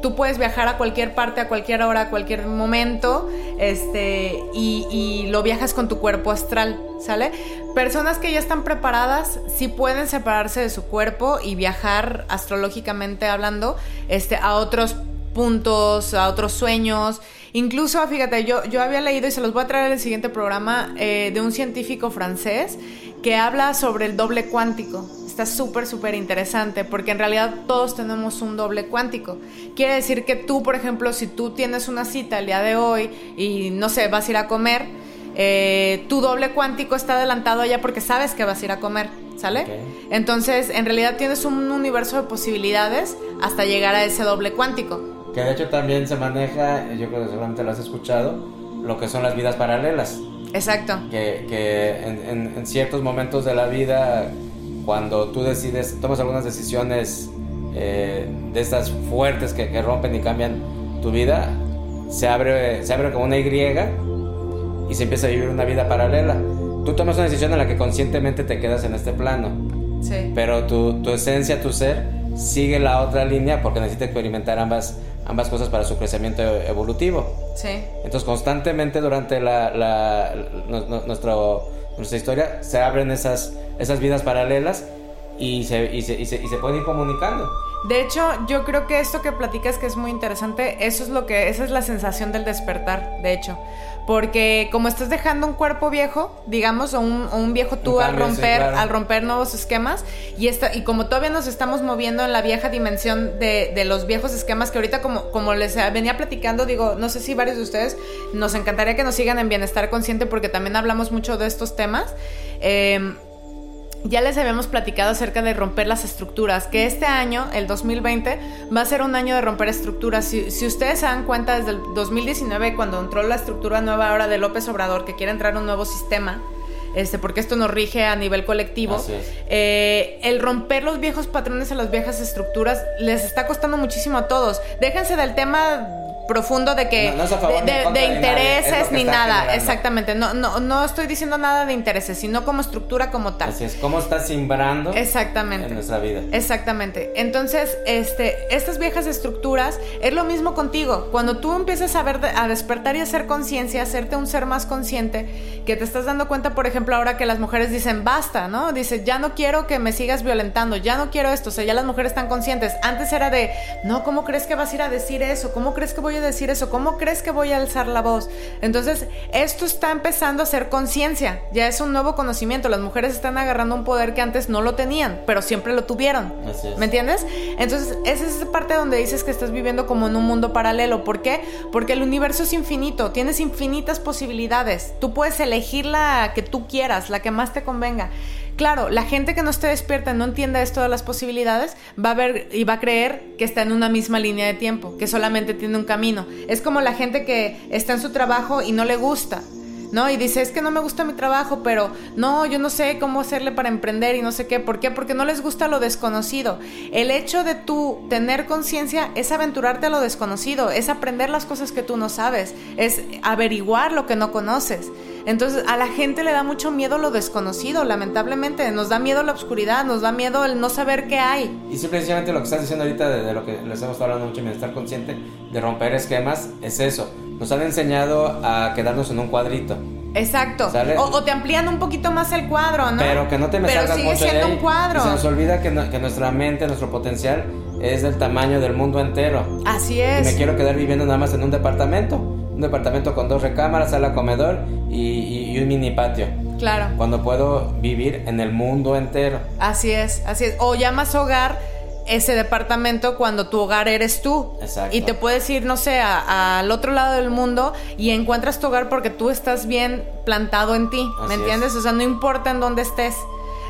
tú puedes viajar a cualquier parte, a cualquier hora, a cualquier momento, este, y, y lo viajas con tu cuerpo astral, ¿sale? Personas que ya están preparadas sí pueden separarse de su cuerpo y viajar astrológicamente hablando, este, a otros puntos, a otros sueños. Incluso, fíjate, yo, yo había leído y se los voy a traer en el siguiente programa eh, de un científico francés que habla sobre el doble cuántico. Está súper, súper interesante porque en realidad todos tenemos un doble cuántico. Quiere decir que tú, por ejemplo, si tú tienes una cita el día de hoy y no sé, vas a ir a comer, eh, tu doble cuántico está adelantado allá porque sabes que vas a ir a comer, ¿sale? Entonces, en realidad tienes un universo de posibilidades hasta llegar a ese doble cuántico. Que de hecho también se maneja, yo creo que seguramente lo has escuchado, lo que son las vidas paralelas. Exacto. Que, que en, en- en ciertos momentos de la vida, cuando tú decides, tomas algunas decisiones eh, de estas fuertes que, que rompen y cambian tu vida, se abre, se abre como una Y y se empieza a vivir una vida paralela. Tú tomas una decisión en la que conscientemente te quedas en este plano, Sí. pero tu, tu esencia, tu ser, sigue la otra línea porque necesita experimentar ambas, ambas cosas para su crecimiento evolutivo. Sí. Entonces constantemente durante la, la- nu- nuestro, nuestra historia se abren esas, esas vidas paralelas y se, y, se, y, se, y se pueden ir comunicando. De hecho, yo creo que esto que platicas que es muy interesante, eso es lo que, esa es la sensación del despertar, de hecho. Porque como estás dejando un cuerpo viejo, digamos, o un, o un viejo tú Un al romper, claro. al romper nuevos esquemas, y esta, y como todavía nos estamos moviendo en la vieja dimensión de, de los viejos esquemas, que ahorita como, como les venía platicando, digo, no sé si varios de ustedes, nos encantaría que nos sigan en Bienestar Consciente, porque también hablamos mucho de estos temas. Eh, ya les habíamos platicado acerca de romper las estructuras, que este año, el 2020, va a ser un año de romper estructuras. Si, si ustedes se dan cuenta, desde el 2019, cuando entró la estructura nueva ahora de López Obrador, que quiere entrar un nuevo sistema, este, porque esto nos rige a nivel colectivo, eh, el romper los viejos patrones a las viejas estructuras les está costando muchísimo a todos. Déjense del tema profundo de que No- no es a favor de, intereses ni está nada, generando. exactamente. No, no, no estoy diciendo nada de intereses, sino como estructura como tal. Así es, ¿cómo estás simbrando Exactamente. en nuestra vida? Exactamente. Entonces, este, estas viejas estructuras es lo mismo contigo. Cuando tú empiezas a ver, a despertar y a hacer conciencia, a hacerte un ser más consciente, que te estás dando cuenta, por ejemplo, ahora que las mujeres dicen basta, ¿no? Dice, ya no quiero que me sigas violentando, ya no quiero esto. O sea, ya las mujeres están conscientes. Antes era de, no, ¿cómo crees que vas a ir a decir eso? ¿Cómo crees que voy a decir eso? ¿Cómo crees que voy a alzar la voz? Entonces, esto está empezando a ser conciencia. Ya es un nuevo conocimiento. Las mujeres están agarrando un poder que antes no lo tenían, pero siempre lo tuvieron. Así es. ¿Me entiendes? Entonces, esa es esa parte donde dices que estás viviendo como en un mundo paralelo. ¿Por qué? Porque el universo es infinito, tienes infinitas posibilidades. Tú puedes elegir la que tú quieras, la que más te convenga. Claro, la gente que no esté despierta, no entienda esto de las posibilidades, va a ver y va a creer que está en una misma línea de tiempo, que solamente tiene un camino. Es como la gente que está en su trabajo y no le gusta. ¿no? Y dice, es que no me gusta mi trabajo, pero no, yo no sé cómo hacerle para emprender y no sé qué. ¿Por qué? Porque no les gusta lo desconocido. El hecho de tú tener conciencia es aventurarte a lo desconocido, es aprender las cosas que tú no sabes, es averiguar lo que no conoces. Entonces a la gente le da mucho miedo lo desconocido, lamentablemente. Nos da miedo la oscuridad, nos da miedo el no saber qué hay. Y simplemente lo que estás diciendo ahorita de, de lo que les hemos estado hablando mucho, de estar consciente, de romper esquemas, es eso. Nos han enseñado a quedarnos en un cuadrito. Exacto. O, o te amplían un poquito más el cuadro, ¿no? Pero que no te me Pero salgas sigue mucho siendo ahí. un cuadro. Y se nos olvida que, no- que nuestra mente, nuestro potencial es del tamaño del mundo entero. Así Y es. me quiero quedar viviendo nada más en un departamento. Un departamento con dos recámaras, sala, comedor y, y- y un mini patio. Claro. Cuando puedo vivir en el mundo entero. Así es, así es. O llamas hogar ese departamento cuando tu hogar eres tú. Exacto. Y te puedes ir, no sé, al otro lado del mundo y encuentras tu hogar porque tú estás bien plantado en ti. Así ¿Me es. entiendes? O sea, no importa en dónde estés.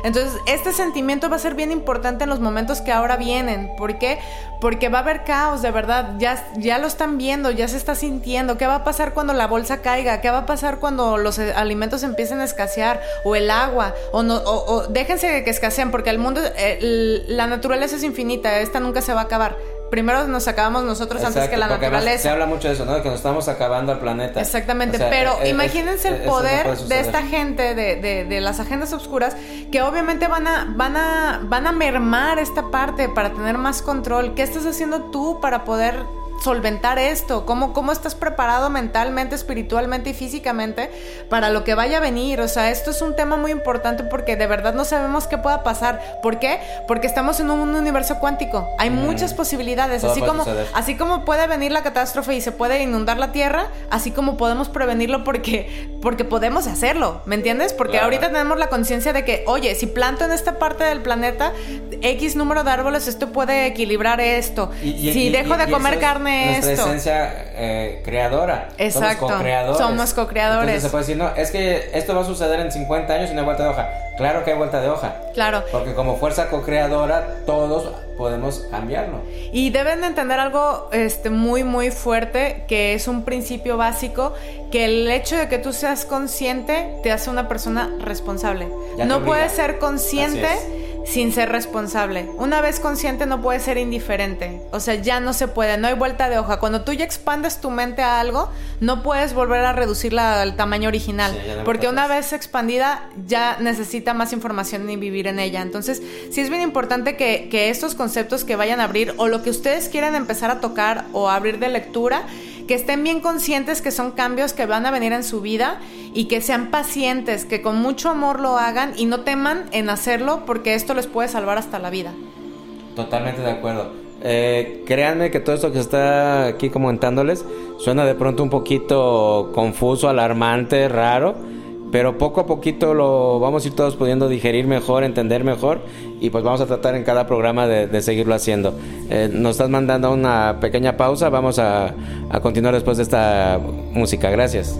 Entonces, este sentimiento va a ser bien importante en los momentos que ahora vienen. ¿Por qué? Porque va a haber caos, de verdad. Ya, ya lo están viendo, ya se está sintiendo. ¿Qué va a pasar cuando la bolsa caiga? ¿Qué va a pasar cuando los eh, alimentos empiecen a escasear? O el agua. O, no, o, o déjense que escaseen, porque el mundo, eh, la naturaleza es infinita. Esta nunca se va a acabar. Primero nos acabamos nosotros antes que la naturaleza. Se habla mucho de eso, ¿no? De que nos estamos acabando al planeta. Exactamente, O sea, pero eh, eh, imagínense el no poder de esta gente, de, de- de las agendas oscuras, que obviamente van a, van, a, van a mermar esta parte para tener más control. ¿Qué estás haciendo tú para poder solventar esto? ¿Cómo, ¿Cómo estás preparado mentalmente, espiritualmente y físicamente para lo que vaya a venir? O sea, esto es un tema muy importante porque de verdad no sabemos qué pueda pasar. ¿Por qué? Porque estamos en un universo cuántico. Hay muchas posibilidades, Todo así como, suceder. así como puede venir la catástrofe y se puede inundar la tierra, así como podemos prevenirlo porque, porque podemos hacerlo, ¿me entiendes? Porque Claro. ahorita tenemos la conciencia de que, oye, si planto en esta parte del planeta X número de árboles, esto puede equilibrar esto. Y- y- si y- dejo de comer carne, nuestra esto. esencia eh, creadora. Exacto. Somos co-creadores. Somos co-creadores. Entonces se puede decir, no, es que esto va a suceder en 50 años y no hay vuelta de hoja. Claro que hay vuelta de hoja. Claro. Porque como fuerza co-creadora, todos podemos cambiarlo. Y deben de entender algo este, muy, muy fuerte, que es un principio básico, que el hecho de que tú seas consciente te hace una persona responsable. Ya no puedes ser consciente sin ser responsable. Una vez consciente no puedes ser indiferente. O sea, ya no se puede, no hay vuelta de hoja. Cuando tú ya expandes tu mente a algo, no puedes volver a reducirla al tamaño original. Sí, ya no porque una vez expandida ya necesita más información y vivir en ella. Entonces, sí es bien importante que, que estos conceptos que vayan a abrir o lo que ustedes quieran empezar a tocar o abrir de lectura, que estén bien conscientes que son cambios que van a venir en su vida y que sean pacientes, que con mucho amor lo hagan y no teman en hacerlo porque esto les puede salvar hasta la vida. Totalmente de acuerdo. Eh, créanme que todo esto que está aquí comentándoles suena de pronto un poquito confuso, alarmante, raro, pero poco a poquito lo vamos a ir todos pudiendo digerir mejor, entender mejor y pues vamos a tratar en cada programa de, seguirlo haciendo. Eh, nos estás mandando una pequeña pausa, vamos a continuar después de esta música. Gracias.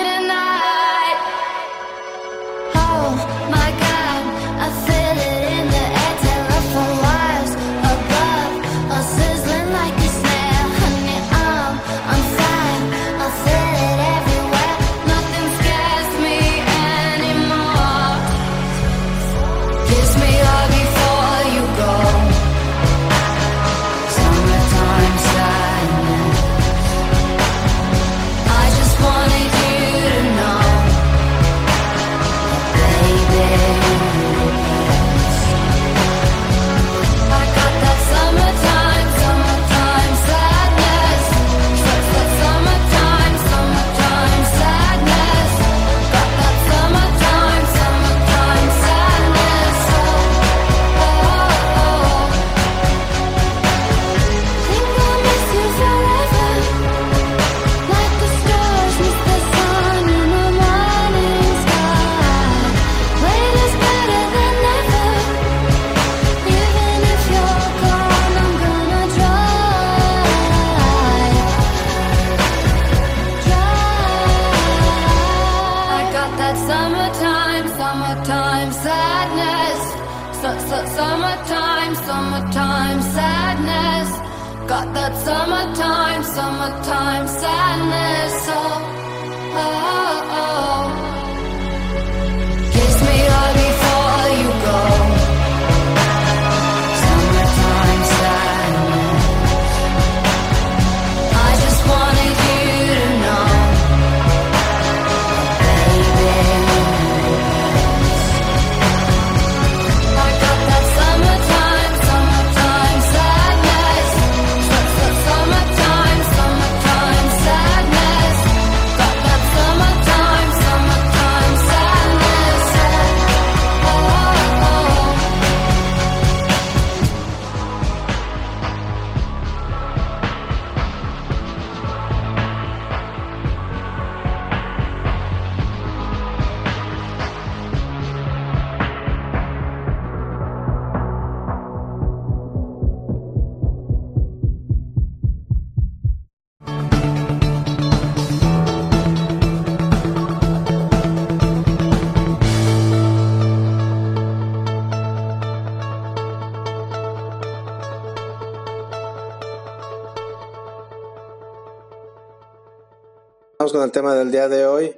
con el tema del día de hoy,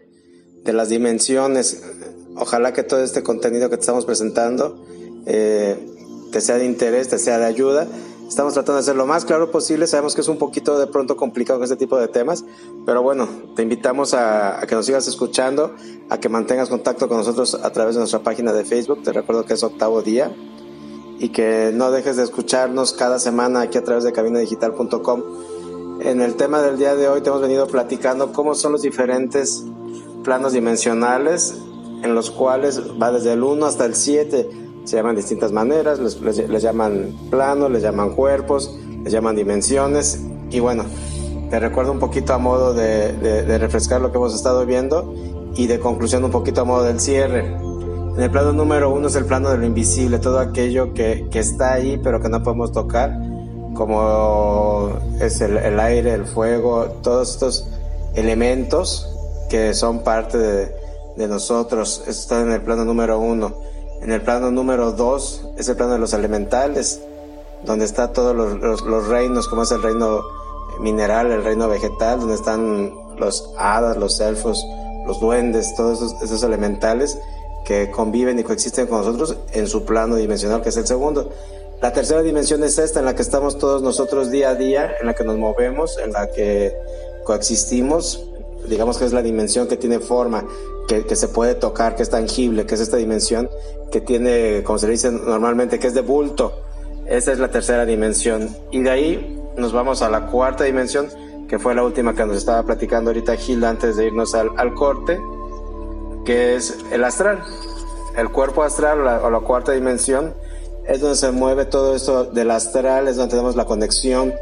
de las dimensiones. Ojalá que todo este contenido que te estamos presentando eh, te sea de interés, te sea de ayuda. Estamos tratando de hacer lo más claro posible. Sabemos que es un poquito de pronto complicado con este tipo de temas, pero bueno, te invitamos a, a, que nos sigas escuchando, a que mantengas contacto con nosotros a través de nuestra página de Facebook. Te recuerdo que es octavo día y que no dejes de escucharnos cada semana aquí a través de cabinadigital.com en el tema del día de hoy te hemos venido platicando cómo son los diferentes planos dimensionales en los cuales va desde el 1 hasta el 7. Se llaman distintas maneras, les, les, les llaman planos, les llaman cuerpos, les llaman dimensiones. Y bueno, te recuerdo un poquito a modo de, de, de refrescar lo que hemos estado viendo y de conclusión un poquito a modo del cierre. En el plano número uno es el plano de lo invisible, todo aquello que, que está ahí pero que no podemos tocar como es el, aire, el fuego, todos estos elementos que son parte de, nosotros. Eso está en el plano número uno. En el plano número dos es el plano de los elementales, donde está todos los, los- los reinos, como es el reino mineral, el reino vegetal, donde están los hadas, los elfos, los duendes, todos esos, esos elementales que conviven y coexisten con nosotros en su plano dimensional, que es el segundo. La tercera dimensión es esta, en la que estamos todos nosotros día a día, en la que nos movemos, en la que coexistimos. Digamos que es la dimensión que tiene forma, que, se puede tocar, que es tangible, que es esta dimensión que tiene, como se dice normalmente, que es de bulto. Esa es la tercera dimensión. Y de ahí nos vamos a la cuarta dimensión, que fue la última que nos estaba platicando ahorita Gil antes de irnos al, corte, que es el astral. El cuerpo astral o la cuarta dimensión es donde se mueve todo esto del astral, es donde tenemos la conexión,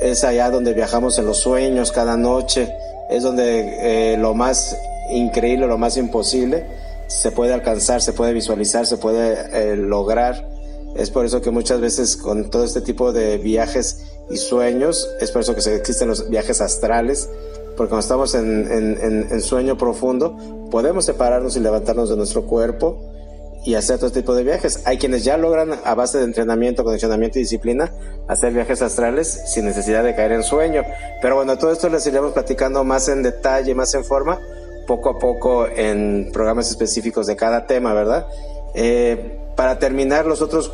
es allá donde viajamos en los sueños cada noche, es donde eh, lo más increíble, lo más imposible se puede alcanzar, se puede visualizar, se puede eh, lograr. Es por eso que muchas veces con todo este tipo de viajes y sueños, es por eso que existen los viajes astrales, porque cuando estamos en- en sueño profundo, podemos separarnos y levantarnos de nuestro cuerpo y hacer todo tipo de viajes. Hay quienes ya logran a base de entrenamiento, condicionamiento y disciplina hacer viajes astrales sin necesidad de caer en sueño. Pero bueno, todo esto les iremos platicando más en detalle, más en forma, poco a poco en programas específicos de cada tema, ¿verdad? Eh, para terminar, los otros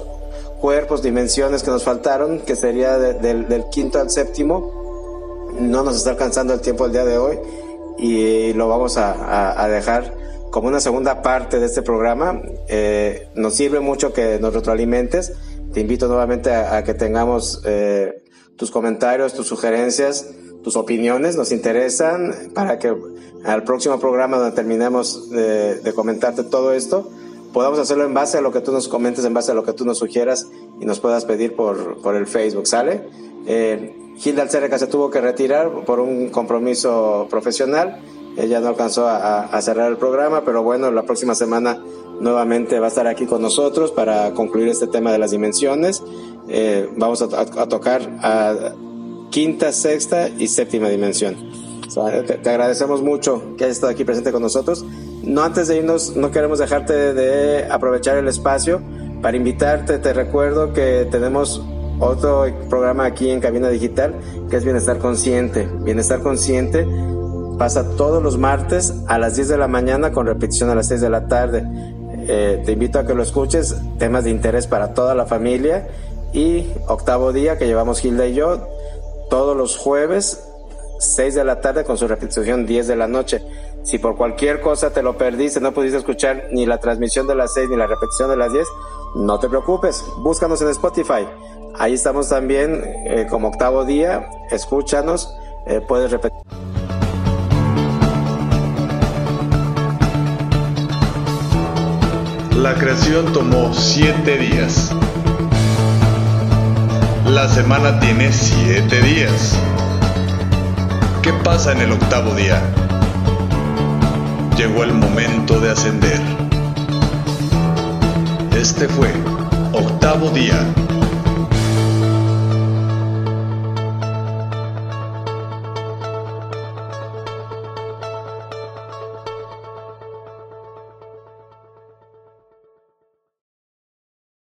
cuerpos, dimensiones que nos faltaron, que sería de- del, quinto al séptimo, no nos está alcanzando el tiempo el día de hoy y lo vamos a dejar como una segunda parte de este programa. Eh, nos sirve mucho que nos retroalimentes. Te invito nuevamente a, a que tengamos eh, tus comentarios, tus sugerencias, tus opiniones, nos interesan para que al próximo programa donde terminemos de, de comentarte todo esto, podamos hacerlo en base a lo que tú nos comentes, en base a lo que tú nos sugieras y nos puedas pedir por, por el Facebook, ¿sale? Eh, Gilda Alcerca se tuvo que retirar por un compromiso profesional. Ella no alcanzó a, cerrar el programa, pero bueno, la próxima semana nuevamente va a estar aquí con nosotros para concluir este tema de las dimensiones. Eh, vamos a, tocar a quinta, sexta y séptima dimensión. Te, te agradecemos mucho que hayas estado aquí presente con nosotros. No antes de irnos, no queremos dejarte de aprovechar el espacio para invitarte. Te recuerdo que tenemos otro programa aquí en Cabina Digital que es Bienestar Consciente. Bienestar Consciente pasa todos los martes a las 10 de la mañana con repetición a las 6 de la tarde. Eh, te invito a que lo escuches, temas de interés para toda la familia y octavo día que llevamos Gilda y yo todos los jueves 6 de la tarde con su repetición 10 de la noche. Si por cualquier cosa te lo perdiste, no pudiste escuchar ni la transmisión de las 6 ni la repetición de las 10, no te preocupes, búscanos en Spotify. Ahí estamos también eh, como octavo día, escúchanos, eh, puedes repetir. La creación tomó siete días. La semana tiene siete días. ¿Qué pasa en el octavo día? Llegó el momento de ascender. Este fue Octavo Día